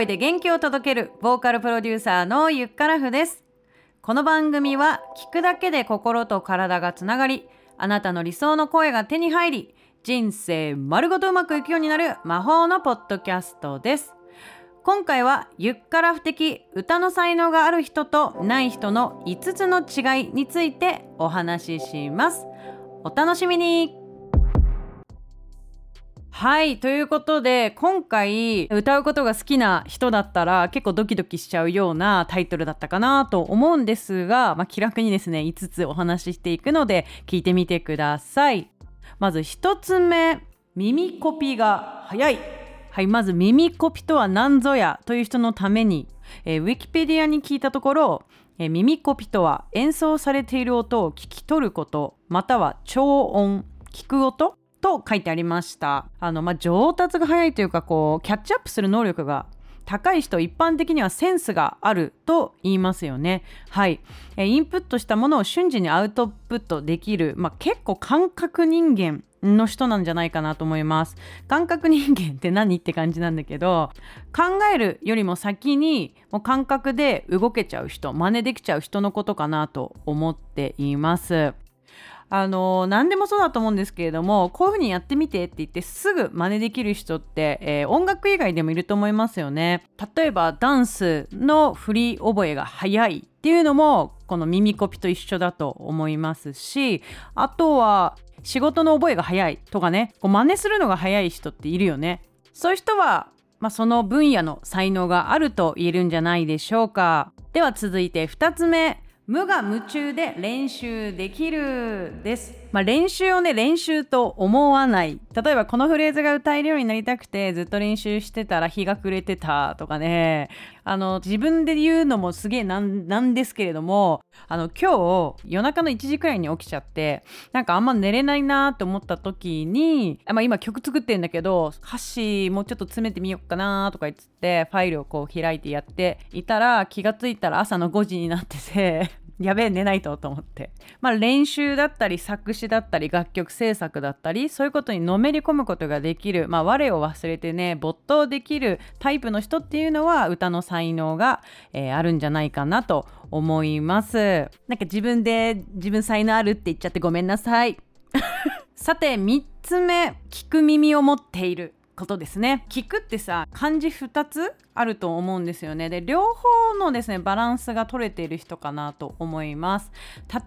声で元気を届けるボーカルプロデューサーのゆっからふです。この番組は聞くだけで心と体がつながりあなたの理想の声が手に入り人生丸ごとうまくいくようになる魔法のポッドキャストです。今回はゆっからふ的歌の才能がある人とない人の5つの違いについてお話しします。お楽しみに。はいということで今回歌うことが好きな人だったら結構ドキドキしちゃうようなタイトルだったかなと思うんですが、まあ、気楽にですね5つお話ししていくので聞いてみてください。まず1つ目耳コピが早い。はいまず耳コピとは何ぞやという人のために、えー、ウィキペディアに聞いたところえ耳コピとは演奏されている音を聞き取ることまたは超音聞く音と書いてありました。あの、まあ、上達が早いというかこうキャッチアップする能力が高い人一般的にはセンスがあると言いますよね。はい。インプットしたものを瞬時にアウトプットできる、まあ、結構感覚人間の人なんじゃないかなと思います。感覚人間って何って感じなんだけど考えるよりも先にもう感覚で動けちゃう人真似できちゃう人のことかなと思っています。あの何でもそうだと思うんですけれどもこういうふうにやってみてって言ってすぐ真似できる人って、えー、音楽以外でもいると思いますよね。例えばダンスの振り覚えが早いっていうのもこの耳コピと一緒だと思いますしあとは仕事の覚えが早いとかねこう真似するのが早い人っているよね。そういう人は、まあ、その分野の才能があると言えるんじゃないでしょうか。では続いて2つ目。無我夢中で練習できるです。まあ、練習をね練習と思わない例えばこのフレーズが歌えるようになりたくてずっと練習してたら日が暮れてたとかねあの自分で言うのもすげえなんですけれどもあの今日夜中の1時くらいに起きちゃってなんかあんま寝れないなって思った時に、まあ、今曲作ってるんだけど歌詞もうちょっと詰めてみようかなとか言ってファイルをこう開いてやっていたら気がついたら朝の5時になっててやべえ寝ないとと思って、まあ、練習だったり作詞だったり楽曲制作だったりそういうことにのめり込むことができる、まあ、我を忘れてね没頭できるタイプの人っていうのは歌の才能が、えー、あるんじゃないかなと思います。なんか自分で自分才能あるって言っちゃってごめんなさい。さて3つ目聞く耳を持っている。ことですね。聞くってさ漢字2つあると思うんですよね。で両方のですねバランスが取れている人かなと思います。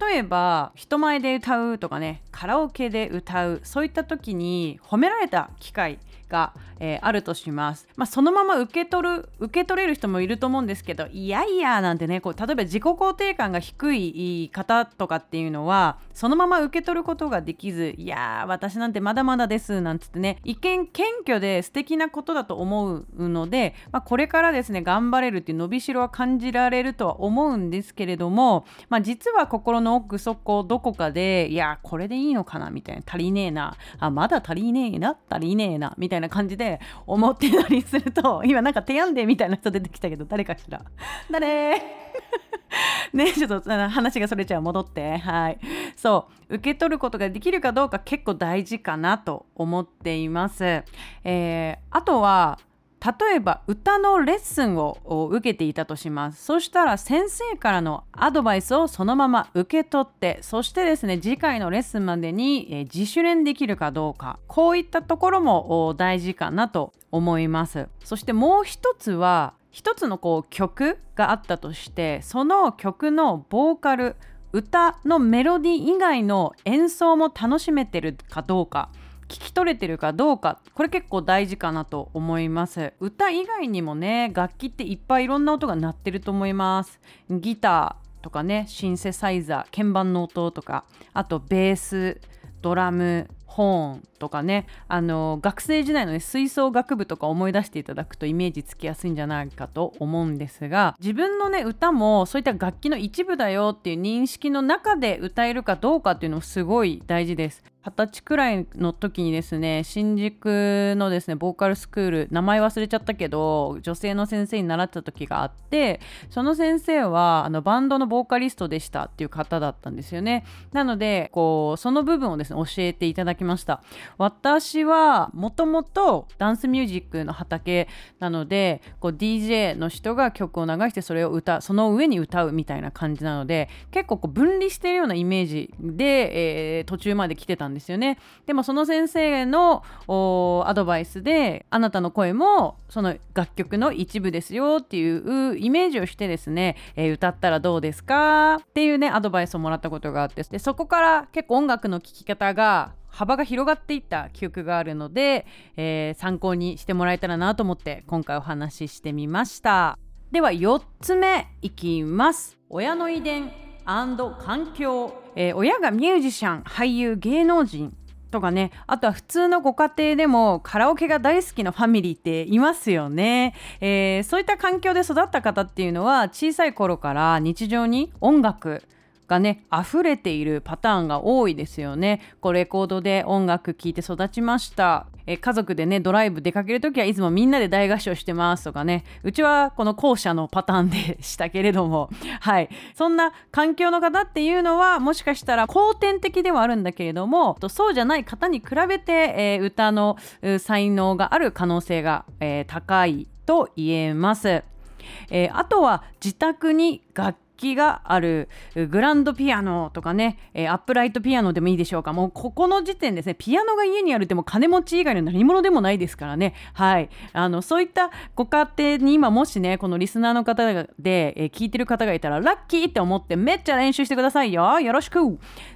例えば人前で歌うとかねカラオケで歌うそういった時に褒められた機会が、えー、あるとします、まあ、そのまま受け取る受け取れる人もいると思うんですけどいやいやなんてねこう例えば自己肯定感が低い方とかっていうのはそのまま受け取ることができずいや私なんてまだまだですなんつってね一見謙虚で素敵なことだと思うので、まあ、これからですね頑張れるっていう伸びしろは感じられるとは思うんですけれども、まあ、実は心の奥底どこかでいやこれでいいのかなみたいな足りねえなあまだ足りねえな足りねえなみたいなな感じで思ってたりすると 今なんか手やんでみたいな人出てきたけど誰かしら。誰？ねちょっと話がそれちゃう戻って。はい。そう。受け取ることができるかどうか結構大事かなと思っています、えー、あとは例えば歌のレッスンを受けていたとします。そしたら先生からのアドバイスをそのまま受け取ってそしてですね次回のレッスンまでに、え自主練できるかどうか。こういったところも大事かなと思います。そしてもう一つは一つのこう曲があったとしてその曲のボーカル歌のメロディー以外の演奏も楽しめてるかどうか。聞き取れてるかどうかこれ結構大事かなと思います。歌以外にもね楽器っていっぱいいろんな音が鳴ってると思います。ギターとかねシンセサイザー鍵盤の音とかあとベースドラムホーンとかねあの学生時代の、ね、吹奏楽部とか思い出していただくとイメージつきやすいんじゃないかと思うんですが自分のね歌もそういった楽器の一部だよっていう認識の中で歌えるかどうかっていうのもすごい大事です。二十歳くらいの時にですね新宿のですねボーカルスクール名前忘れちゃったけど女性の先生に習った時があってその先生はあのバンドのボーカリストでしたっていう方だったんですよね。なのでこうその部分をですね教えていただきました。私はもともとダンスミュージックの畑なのでこう DJ の人が曲を流してそれを歌その上に歌うみたいな感じなので結構こう分離してるようなイメージで、えー、途中まで来てたんですですよね。でもその先生のアドバイスであなたの声もその楽曲の一部ですよっていうイメージをしてですね、えー、歌ったらどうですか？っていうねアドバイスをもらったことがあってでそこから結構音楽の聴き方が幅が広がっていった記憶があるので、えー、参考にしてもらえたらなと思って今回お話ししてみました。では4つ目いきます。親の遺伝。環境、えー、親がミュージシャン俳優芸能人とかねあとは普通のご家庭でもカラオケが大好きなファミリーっていますよね、えー、そういった環境で育った方っていうのは小さい頃から日常に音楽がね溢れているパターンが多いですよね。こうレコードで音楽聴いて育ちました。え家族でねドライブ出かける時はいつもみんなで大合唱してますとかね。うちはこの後者のパターンでしたけれども。はい。そんな環境の方っていうのはもしかしたら後天的ではあるんだけれどもそうじゃない方に比べて、えー、歌の才能がある可能性が、えー、高いと言えます。えー、あとは自宅に楽器があるグランドピアノとかね、えー、アップライトピアノでもいいでしょうか。もうここの時点ですねピアノが家にあるっても金持ち以外の何者でもないですからね。はい。あのそういったご家庭に今もしねこのリスナーの方で、えー、聞いてる方がいたらラッキーって思ってめっちゃ練習してくださいよ。よろしく。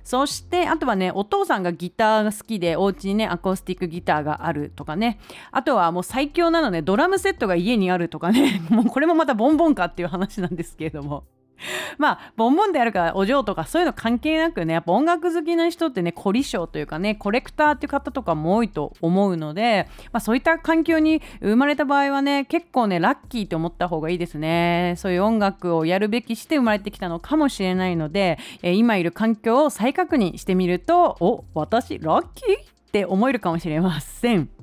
そしてあとはねお父さんがギターが好きでお家にねアコースティックギターがあるとかね。あとはもう最強なのねドラムセットが家にあるとかね。もうこれもまたボンボンかっていう話なんですけれども。まあボンボンであるからお嬢とかそういうの関係なくねやっぱ音楽好きな人ってね凝り性というかねコレクターっていう方とかも多いと思うので、まあ、そういった環境に生まれた場合はね結構ねラッキーって思った方がいいですねそういう音楽をやるべきして生まれてきたのかもしれないので、えー、今いる環境を再確認してみるとお私ラッキーって思えるかもしれません。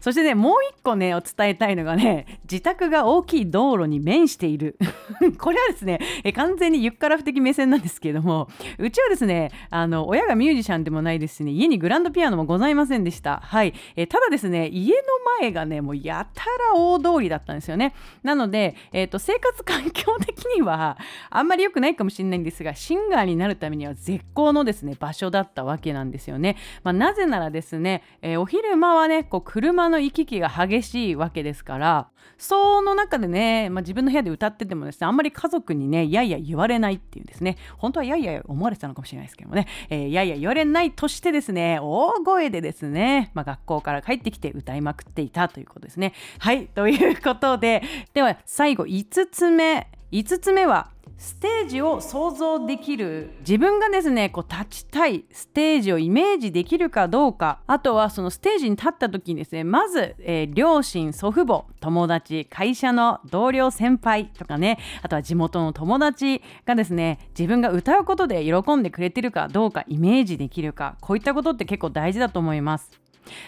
そしてねもう一個ねお伝えたいのがね自宅が大きい道路に面している。これはですねえ完全にユッカラフ的目線なんですけれどもうちはですねあの親がミュージシャンでもないですしね家にグランドピアノもございませんでした。はい。えただですね家の前がねもうやたら大通りだったんですよね。なので、えーと、生活環境的にはあんまり良くないかもしれないんですがシンガーになるためには絶好のですね場所だったわけなんですよね、まあ、なぜならですね、えー、お昼間はねこう車の行き来が激しいわけですからその中でね、まあ、自分の部屋で歌っててもですねあんまり家族にねいやいや言われないっていうんですね。本当はいやいや思われてたのかもしれないですけどもね、えー、いやいや言われないとしてですね大声でですね、まあ、学校から帰ってきて歌いまくっていたということですね。はいということで。では最後5つ目。5つ目はステージを想像できる自分がですねこう立ちたいステージをイメージできるかどうか。あとはそのステージに立った時にですねまず、えー、両親祖父母友達会社の同僚先輩とかね。あとは地元の友達がですね自分が歌うことで喜んでくれてるかどうかイメージできるか。こういったことって結構大事だと思います。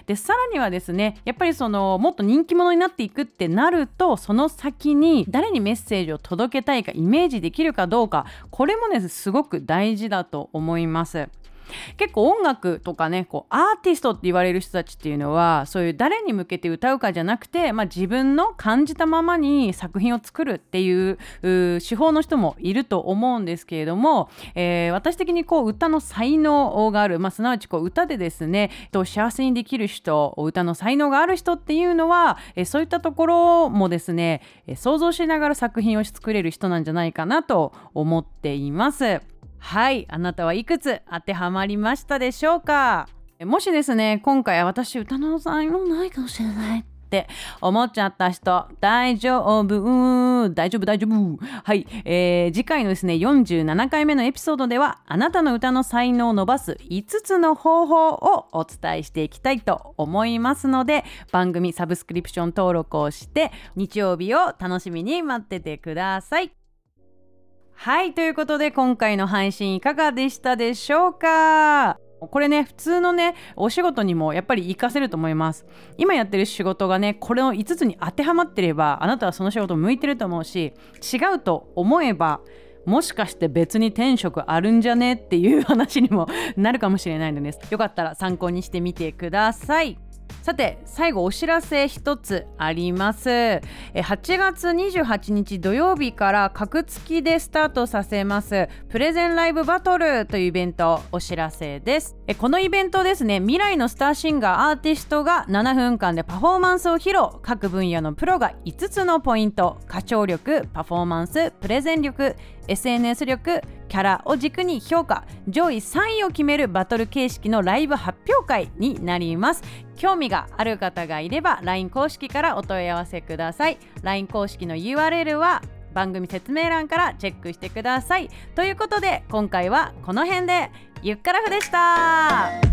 でさらにはですねやっぱりそのもっと人気者になっていくってなるとその先に誰にメッセージを届けたいかイメージできるかどうかこれもねすごく大事だと思います。結構音楽とかねこうアーティストって言われる人たちっていうのはそういう誰に向けて歌うかじゃなくて、まあ、自分の感じたままに作品を作るっていう手法の人もいると思うんですけれども、えー、私的にこう歌の才能がある、まあ、すなわちこう歌でですね幸せにできる人歌の才能がある人っていうのは、えー、そういったところもですね想像しながら作品を作れる人なんじゃないかなと思っています。はいあなたはいくつ当てはまりましたでしょうか？もしですね今回私歌の才能ないかもしれないって思っちゃった人大丈夫？大丈夫？大丈夫？はい、えー、次回のですね47回目のエピソードではあなたの歌の才能を伸ばす5つの方法をお伝えしていきたいと思いますので番組サブスクリプション登録をして日曜日を楽しみに待っててください。はいということで今回の配信いかがでしたでしょうか？これね普通のねお仕事にもやっぱり活かせると思います。今やってる仕事がねこれの5つに当てはまってればあなたはその仕事向いてると思うし違うと思えばもしかして別に転職あるんじゃね？っていう話にもなるかもしれないのです。よかったら参考にしてみてください。さて最後お知らせ一つあります。8月28日土曜日から格付きでスタートさせますプレゼンライブバトルというイベントお知らせです。このイベントですね未来のスターシンガーアーティストが7分間でパフォーマンスを披露。各分野のプロが5つのポイント歌唱力パフォーマンスプレゼン力 SNS 力キャラを軸に評価上位3位を決めるバトル形式のライブ発表会になります。興味がある方がいれば LINE 公式からお問い合わせください。LINE 公式の URL は番組説明欄からチェックしてください。ということで今回はこの辺でゆっくらふでした。